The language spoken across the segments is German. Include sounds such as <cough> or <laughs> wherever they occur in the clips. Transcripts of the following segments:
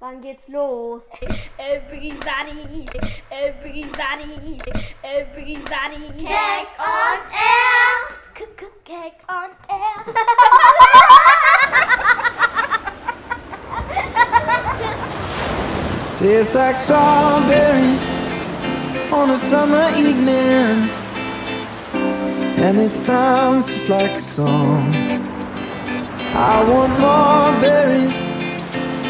Wann geht's los? Everybody, everybody, everybody. Cake on air! Cake on air. <laughs> Tastes like strawberries on a summer evening, and it sounds just like a song. I want more berries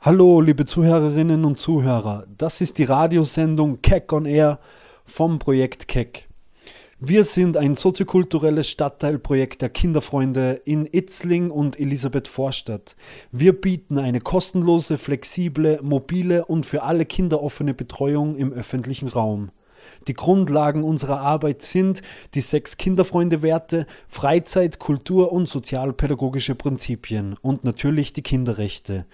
Hallo, liebe Zuhörerinnen und Zuhörer. Das ist die Radiosendung Keck on Air vom Projekt Keck. Wir sind ein soziokulturelles Stadtteilprojekt der Kinderfreunde in Itzling und Elisabeth Vorstadt. Wir bieten eine kostenlose, flexible, mobile und für alle Kinder offene Betreuung im öffentlichen Raum. Die Grundlagen unserer Arbeit sind die sechs Kinderfreunde-Werte, Freizeit, Kultur und sozialpädagogische Prinzipien und natürlich die Kinderrechte.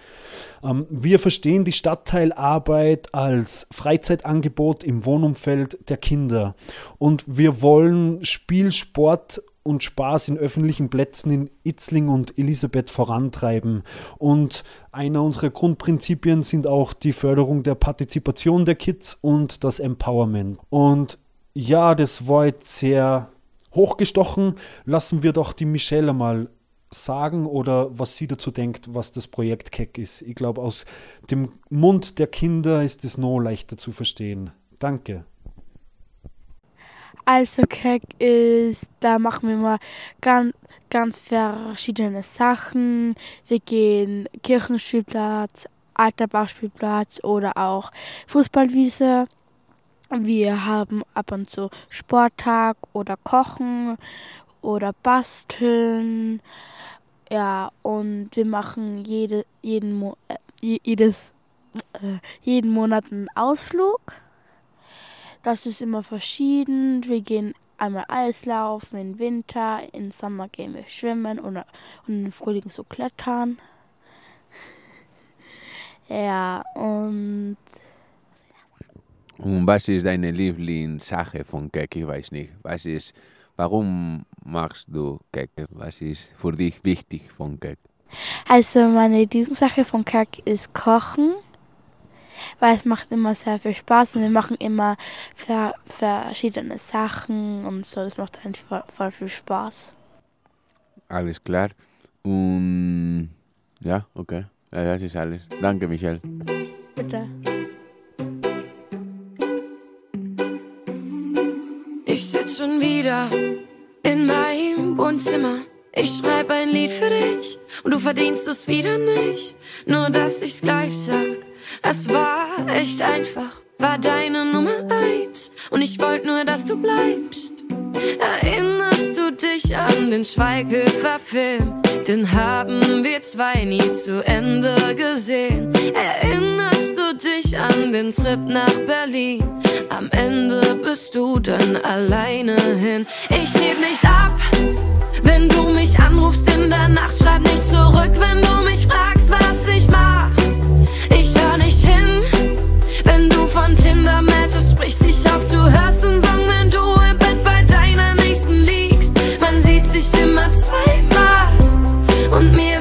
Ähm, wir verstehen die Stadtteilarbeit als Freizeitangebot im Wohnumfeld der Kinder und wir wollen Spiel, Sport und Spaß in öffentlichen Plätzen in Itzling und Elisabeth vorantreiben. Und einer unserer Grundprinzipien sind auch die Förderung der Partizipation der Kids und das Empowerment. Und ja, das war jetzt sehr hochgestochen. Lassen wir doch die Michelle mal sagen oder was sie dazu denkt, was das Projekt Keck ist. Ich glaube, aus dem Mund der Kinder ist es noch leichter zu verstehen. Danke. Also Keck ist, da machen wir mal ganz, ganz verschiedene Sachen. Wir gehen Kirchenspielplatz, Alterbachspielplatz oder auch Fußballwiese. Wir haben ab und zu Sporttag oder Kochen oder Basteln. Ja, und wir machen jede, jeden, Mo äh, je- jedes, äh, jeden Monat einen Ausflug. Das ist immer verschieden. Wir gehen einmal Eislaufen im Winter, im Sommer gehen wir schwimmen und, und im Frühling so klettern. <laughs> Ja, und Und was ist deine Lieblingssache von Kek? Ich weiß nicht. Was ist, warum machst du Kek? Was ist für dich wichtig von Kek? Also meine Lieblingssache von Kack ist Kochen, weil es macht immer sehr viel Spaß und wir machen immer ver verschiedene Sachen und so. Das macht einfach voll, voll viel Spaß. Alles klar. Und ja, okay. Ja, das ist alles. Danke, Michelle. Bitte. Ich sitz schon wieder in meinem Wohnzimmer. Ich schreib ein Lied für dich und du verdienst es wieder nicht. Nur dass ich's gleich sag. Es war echt einfach, war deine Nummer eins. Und ich wollt nur, dass du bleibst. Erinnerst du dich an den Schweighöfer-Film? Den haben wir zwei nie zu Ende gesehen. Erinnerst du dich an den Trip nach Berlin? Am Ende bist du dann alleine hin. Ich heb nicht ab, wenn du mich anrufst in der Nacht. Schreib nicht zurück, wenn du mich fragst, was ich mach. Von Tinder-Matches sprichst. Ich auf, du hörst den Song, wenn du im Bett bei deiner Nächsten liegst. Man sieht sich immer zweimal und mir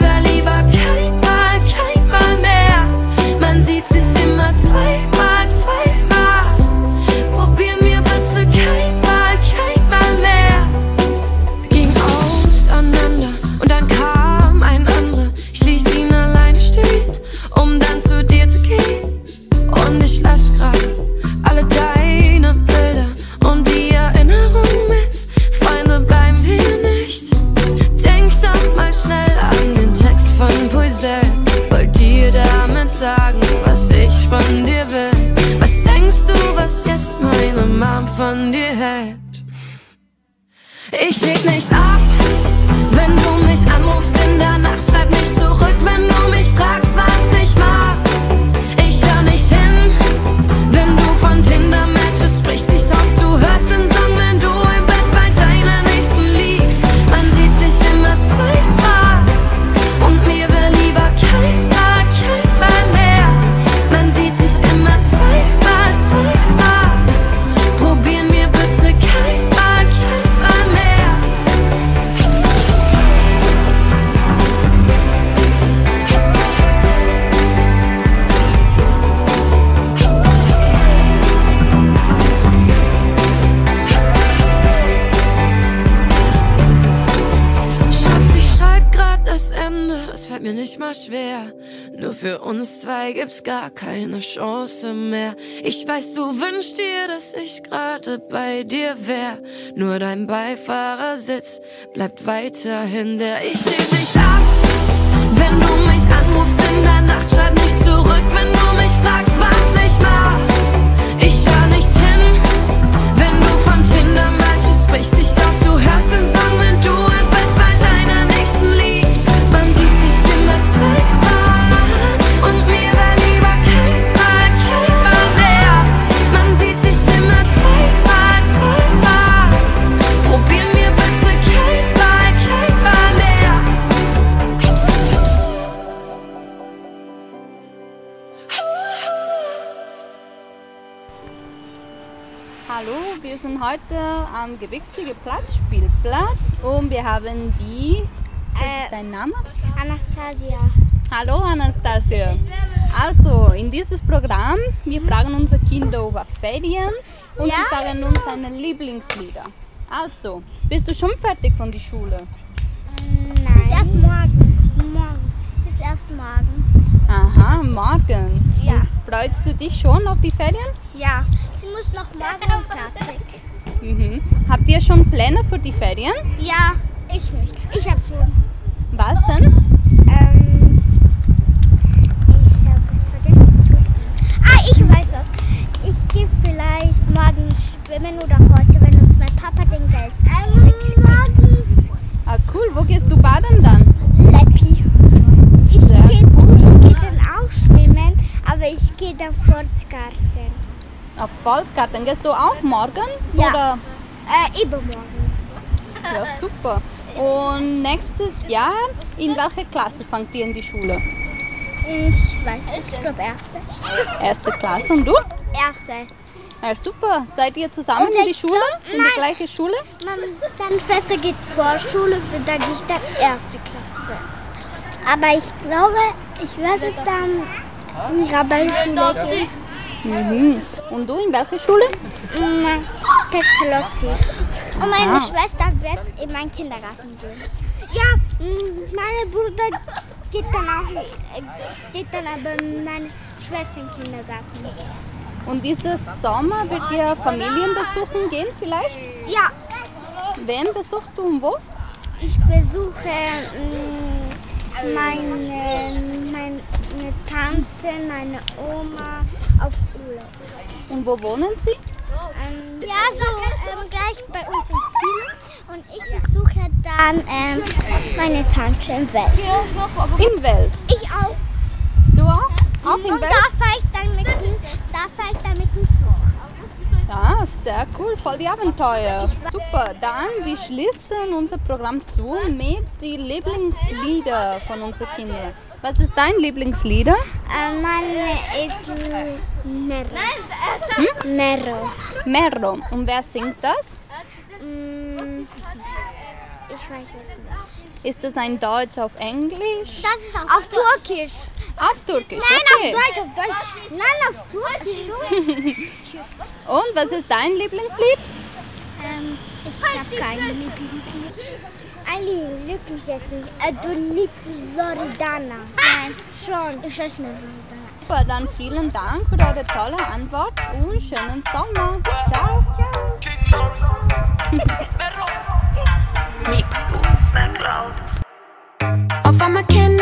sagen, was ich von dir will? Was denkst du, was jetzt meine Mom von dir hält? Ich leg nicht ab, wenn du mich anrufst in der Nacht. Für uns zwei gibt's gar keine Chance mehr. Ich weiß, du wünschst dir, dass ich gerade bei dir wär. Nur dein Beifahrersitz bleibt weiterhin der. Ich heb nicht ab, wenn du mich anrufst in der Nacht. Schreib nicht zurück, wenn du mich fragst, was ich mach. Heute am Gewichshügel Platz, Spielplatz und wir haben die. Was Äh, ist dein Name? Anastasia. Hallo Anastasia. Also, in dieses Programm, wir fragen unsere Kinder über Ferien und Ja? sie sagen uns seine Lieblingslieder. Also, bist du schon fertig von der Schule? Nein. Bis erst morgen. Morgen. Bis erst morgen. Aha, morgen. Ja. Und freust du dich schon auf die Ferien? Ja. Sie muss noch morgen fertig. Mhm. Habt ihr schon Pläne für die Ferien? Ja, ich nicht. Ich hab schon. Was denn? Ähm, ich hab es vergessen. Ah, ich weiß was. Ich gehe vielleicht morgen schwimmen oder heute, wenn uns mein Papa den Geld ähm, Ah, cool. Wo gehst du baden dann? Leppi. Ich gehe geh dann auch schwimmen, aber ich gehe dann Forstgarten. Auf Volksgarten. Gehst du auch morgen? Ja. Oder? Äh, übermorgen. Ja, super. Und nächstes Jahr, in welche Klasse fangt ihr in die Schule? Ich weiß nicht, ich glaube erste. Erste Klasse und du? Erste. Ja, super. Seid ihr zusammen in die ich Schule? glaub- in die gleiche Schule? Meine Schwester geht Vorschule, für da gehe ich dann erste Klasse. Aber ich glaube, ich werde dann in die Rabellenschule gehen. Mhm. Und du in welche Schule? Pestalozzi. Und meine Aha. Schwester wird in meinen Kindergarten gehen. Ja, mm, mein Bruder geht dann auch, äh, geht dann aber in meine Schwester in den Kindergarten. Und dieses Sommer wird ihr Familien besuchen gehen vielleicht? Ja, Wen besuchst du und wo? ich besuche mm, meine, meine Tante, meine Oma auf Urlaub. Und wo wohnen sie? Ähm, ja, so ähm, gleich bei uns in Kiel. Und ich besuche dann ähm, meine Tante in Wels. In Wels. Ich auch. Du auch? Auch in Und Wels? da fahre ich dann mit dem, da fahre ich dann mit dem Zug. Ja, sehr cool, voll die Abenteuer. Super, dann wir schließen unser Programm zu mit die Lieblingslieder von unseren Kindern. Was ist dein Lieblingslieder? Äh, meine ist Nero. Hm? Nero. Merro. Und wer singt das? Mm, ich weiß es nicht. Ist das ein Deutsch auf Englisch? Das ist auf, auf Türkisch. Auf Türkisch, Nein, okay. auf Deutsch, auf Deutsch. Nein, auf Türkisch. <laughs> Und was ist dein Lieblingslied? ähm, ich habe kein Lieblingslied. Ein Lieblingslied. Äh, du liebst Loredana. Nein, schon. Ich weiß nicht Loredana. Dann vielen Dank für eure tolle Antwort und schönen Sommer. Ciao, ciao. <laughs> Auf einmal kennen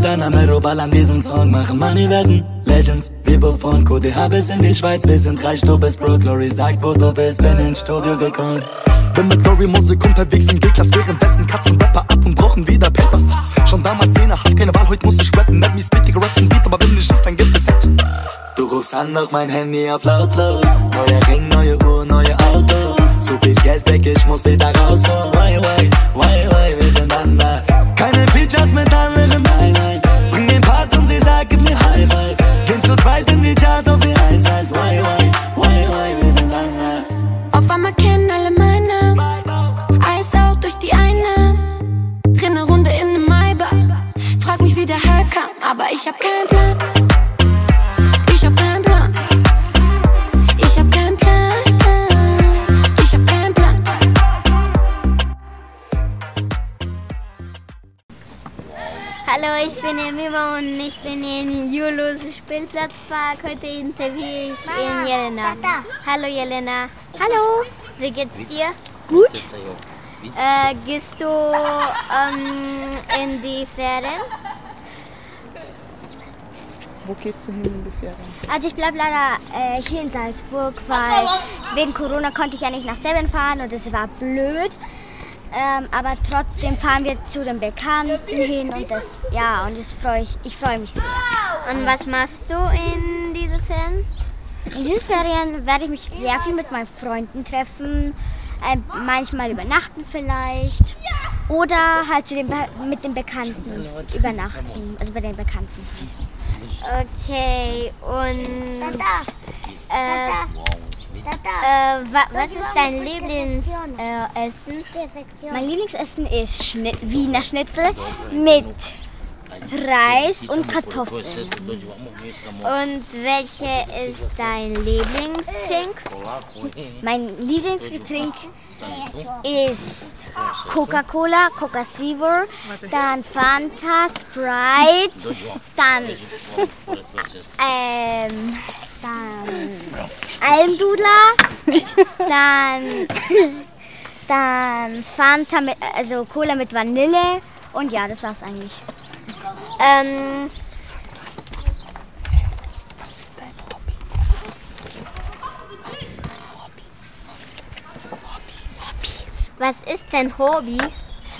Loredana, Mero, ballern diesen Song, machen Money wetten. Legends, Vibo von QDH bis in die Schweiz, wir sind reich, du bist broke. Lori sagt, wo du bist, bin ins Studio gekommen. Bin mit Lori Musik unterwegs im G-Klass, währenddessen Katzen Rapper ab und brauchen wieder Papers. Schon damals Zehner, hab keine Wahl, heute muss ich rappen. Me speak, die Raps Beat, aber wenn nicht ist, dann gibt es Action. Du rufst an, doch mein Handy auf lautlos. Neuer Ring, neue Uhr, neue Autos. Zu viel Geld weg, ich muss wieder raus. Oh, why, why, why, why, wir sind anders. Keine Features mit anderen, fighting the chance of the lines, lines, why, why? Bin Emima und ich bin in Julos Spielplatzpark. Heute interviewe ich in Jelena. Hallo Jelena. Hallo. Wie geht's dir? Gut. Äh, gehst du ähm, in die Ferien? Wo gehst du hin in die Ferien? Also ich bleibe leider äh, hier in Salzburg, weil wegen Corona konnte ich ja nicht nach Seven fahren und es war blöd. Ähm, aber trotzdem fahren wir zu den Bekannten hin und das, ja, und das freu ich, ich freue mich sehr. Und was machst du in diesen Ferien? In diesen Ferien werde ich mich sehr viel mit meinen Freunden treffen, äh, manchmal übernachten vielleicht oder halt zu den Be mit den Bekannten übernachten, also bei den Bekannten. Okay, und äh, äh, wa was ist dein Lieblingsessen? Äh, mein Lieblingsessen ist Schni Wiener Schnitzel mit Reis und Kartoffeln. Und welche ist dein Lieblingstrink? Mein Lieblingsgetränk ist Coca-Cola, Coca Zero, dann Fanta, Sprite, dann, <laughs> ähm, dann Almdudler, dann, dann Fanta, mit, also Cola mit Vanille und ja, das war's eigentlich. Ähm, Was ist dein Hobby?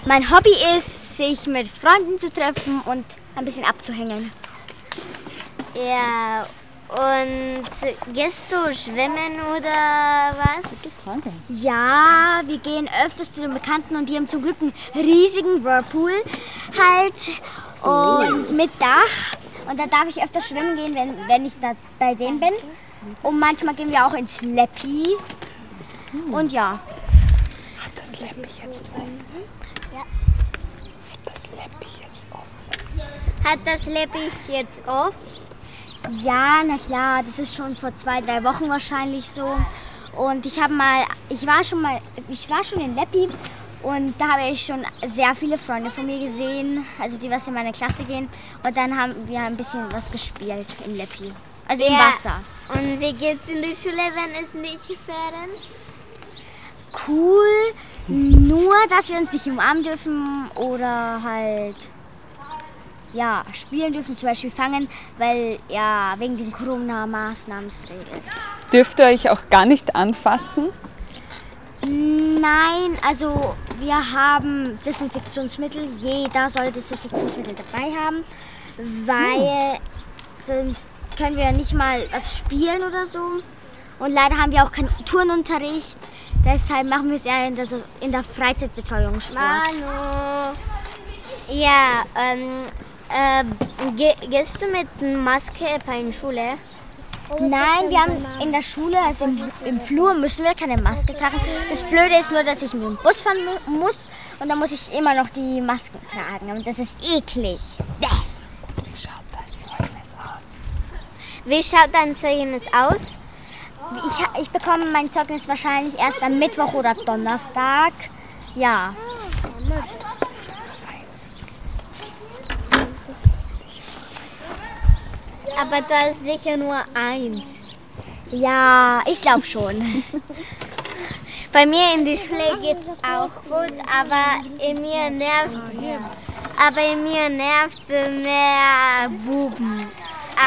Mein Hobby ist, sich mit Freunden zu treffen und ein bisschen abzuhängen. Ja, und gehst du schwimmen oder was? Ja, wir gehen öfters zu den Bekannten und die haben zum Glück einen riesigen Whirlpool halt und mit Dach. Und da darf ich öfter schwimmen gehen, wenn, wenn ich da bei denen bin. Und manchmal gehen wir auch ins Leppi. Und ja. Hat das Leppi jetzt offen? Ja. Hat das Leppi jetzt offen? Hat das Leppi jetzt auf? Ja, na klar, das ist schon vor zwei, drei Wochen wahrscheinlich so. Und ich habe mal, ich war schon mal, ich war schon in Leppi und da habe ich schon sehr viele Freunde von mir gesehen, also die was in meine Klasse gehen. Und dann haben wir ein bisschen was gespielt in Leppi, also im Ja. Wasser. Und wie geht's in die Schule, wenn es nicht Ferien? Cool, nur dass wir uns nicht umarmen dürfen oder halt ja spielen dürfen, zum Beispiel fangen, weil ja wegen den Corona-Maßnahmenregeln. Dürft ihr euch auch gar nicht anfassen? Nein, also wir haben Desinfektionsmittel. Jeder soll Desinfektionsmittel dabei haben, weil sonst können wir nicht mal was spielen oder so. Und leider haben wir auch keinen Turnunterricht. Deshalb machen wir es eher in der, so- in der Freizeitbetreuung Sport. Manu. Ja, ähm, äh, ge gehst du mit Maske bei der Schule? Nein, wir haben in der Schule, also im, im Flur, müssen wir keine Maske tragen. Das Blöde ist nur, dass ich mit dem Bus fahren mu- muss und dann muss ich immer noch die Masken tragen. Und das ist eklig. Bäh. Wie schaut dein Zeugnis aus? Ich, ich bekomme mein Zeugnis wahrscheinlich erst am Mittwoch oder Donnerstag. Ja. Aber da ist sicher nur eins. Ja, ich glaube schon. <laughs> Bei mir in die Schule geht's auch gut, aber in mir nervt aber in mir nervt mehr Buben.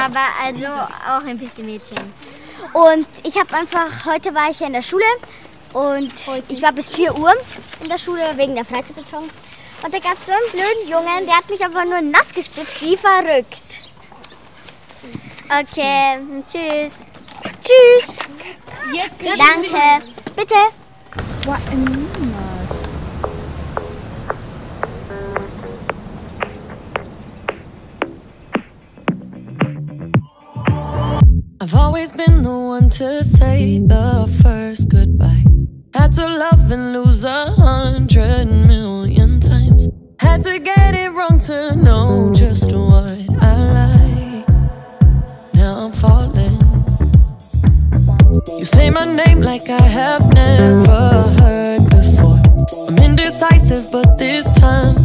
Aber also auch ein bisschen Mädchen. Und ich habe einfach, heute war ich ja in der Schule und ich war bis 4 Uhr in der Schule wegen der Freizeitbetreuung. Und da gab es so einen blöden Jungen, der hat mich einfach nur nass gespitzt, wie verrückt. Okay, tschüss. Tschüss. Jetzt Danke. Bitte. I've always been the one to say the first goodbye. Had to love and lose a hundred million times. Had to get it wrong to know just what I like. You say my name like I have never heard before. I'm indecisive, but this time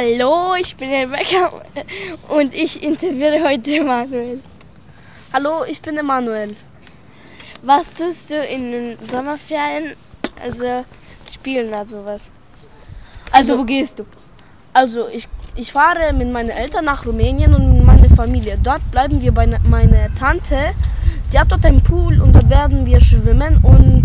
Hallo, ich bin Rebecca und ich interviewe heute Manuel. Hallo, ich bin Emanuel. Was tust du in den Sommerferien? Also spielen oder sowas. Also, wo gehst du? Also ich, ich fahre mit meinen Eltern nach Rumänien und mit meiner Familie. Dort bleiben wir bei ne- meiner Tante. Sie hat dort einen Pool und dort werden wir schwimmen und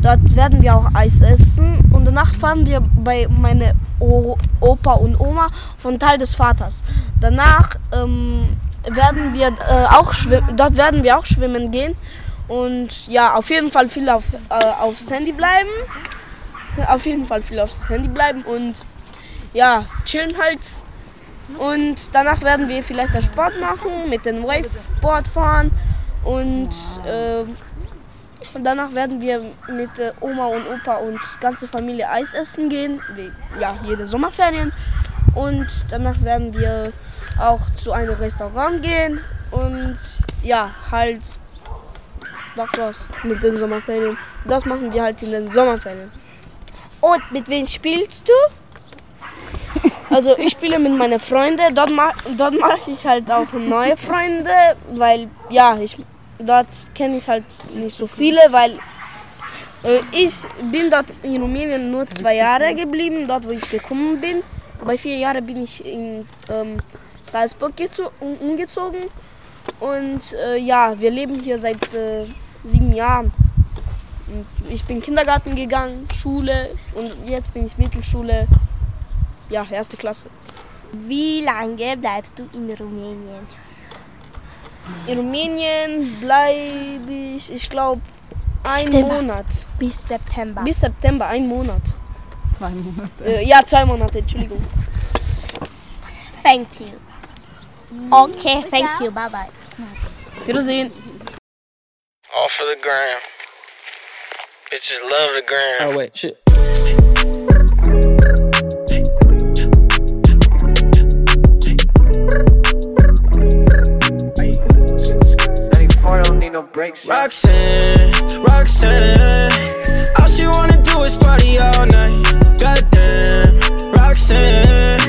dort werden wir auch Eis essen. Und danach fahren wir bei meiner o Opa und Oma von Teil des Vaters. Danach ähm, werden wir äh, auch schwimmen, dort werden wir auch schwimmen gehen. Und ja, auf jeden Fall viel auf, äh, aufs Handy bleiben. Auf jeden Fall viel aufs Handy bleiben und ja, chillen halt. Und danach werden wir vielleicht einen Sport machen, mit dem Waveboard fahren und, äh, danach werden wir mit äh, Oma und Opa und ganze Familie Eis essen gehen, wie ja, jede Sommerferien. Und danach werden wir auch zu einem Restaurant gehen und ja, halt das war's mit den Sommerferien. Das machen wir halt in den Sommerferien. Und mit wem spielst du? <laughs> Also ich spiele mit meinen Freunden, dort, ma dort mache ich halt auch neue Freunde, weil ja, ich, dort kenne ich halt nicht so viele, weil äh, ich bin dort in Rumänien nur zwei Jahre geblieben, dort wo ich gekommen bin. Bei vier Jahren bin ich in ähm, Salzburg gezo- um- umgezogen und äh, ja, wir leben hier seit äh, sieben Jahren. Ich bin Kindergarten gegangen, Schule und jetzt bin ich Mittelschule, ja, erste Klasse. Wie lange bleibst du in Rumänien? In Rumänien bleibe ich, ich glaube, ein September. Monat. Bis September. Bis September, ein Monat. Zwei Monate. Äh, ja, zwei Monate, Entschuldigung. Thank you. Okay, thank you. Bye bye. Wiedersehen. Off of the gram. Bitches love the gram. Oh wait, shit. Don't no breaks. Roxanne, Roxanne. All she wanna do is party all night. Goddamn, Roxanne.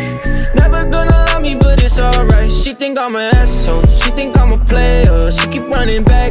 Never gonna love me, but it's alright. She think I'm an asshole. She think I'm a player. She keep running back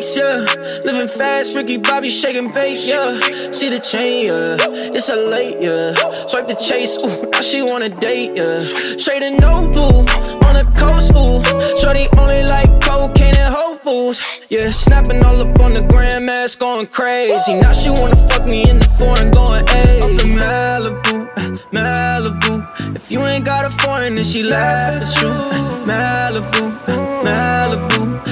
yeah. Living fast, Ricky Bobby shaking bait, yeah. See the chain, yeah. It's a late, yeah. Swipe the chase, ooh, now she wanna date, yeah. Straight and no blue, on the coast, ooh. Shorty only like cocaine and Whole Foods, yeah. Snapping all up on the grandmas, going crazy. Now she wanna fuck me in the foreign, going, ayy. Up in Malibu, Malibu. If you ain't got a foreign, then she laugh at you. Malibu, Malibu.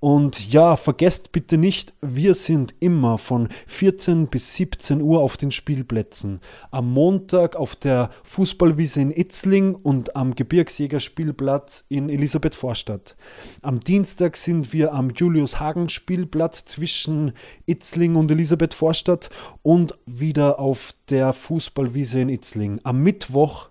Und ja, vergesst bitte nicht, wir sind immer von 14 bis 17 Uhr auf den Spielplätzen. Am Montag auf der Fußballwiese in Itzling und am Gebirgsjägerspielplatz in Elisabeth-Vorstadt. Am Dienstag sind wir am Julius-Hagen-Spielplatz zwischen Itzling und Elisabeth-Vorstadt und wieder auf der Fußballwiese in Itzling. Am Mittwoch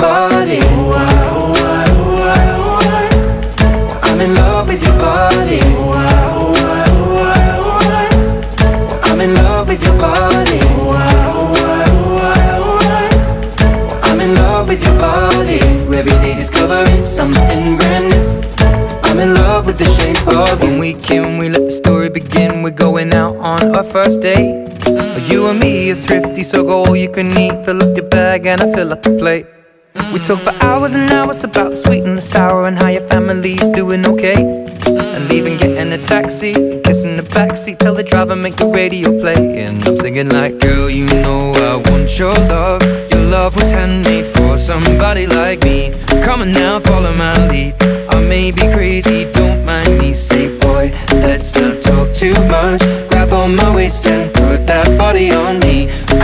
body. I oh I oh I oh I. I'm in love with your body. I oh I oh I oh I. I'm in love with your body. I oh I oh I oh I. I'm in love with your body. Every day discovering something brand new. I'm in love with the shape of you. When we came, we let the story begin. We're going out on our first date. You and me are thrifty, so go all you can eat. Fill up your bag and I fill up the plate. We talk for hours and hours about the sweet and the sour and how your family's doing okay. And leaving, getting a taxi, kissing the backseat, tell the driver make the radio play. And I'm singing like, girl, you know I want your love. Your love was handmade for somebody like me. Come on now, follow my lead. I may be crazy, don't mind me. Say, boy, let's not talk too much. Grab on my waist and put that body on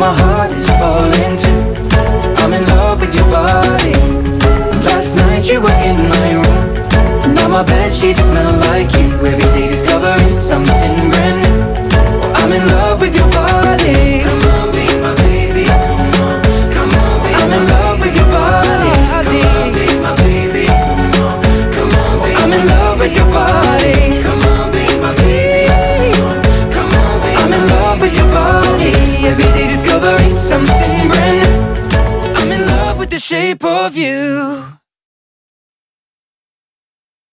My heart is falling too. I'm in love with your body. Last night you were in my room. Now my bed sheets smell like you. Every day discovering something brand new. I'm in love with your body. Come on, be my baby. Come on, come on, be I'm in love with your body. Come on, be my baby. Come on, come on, be I'm in love with your body. Shape of you.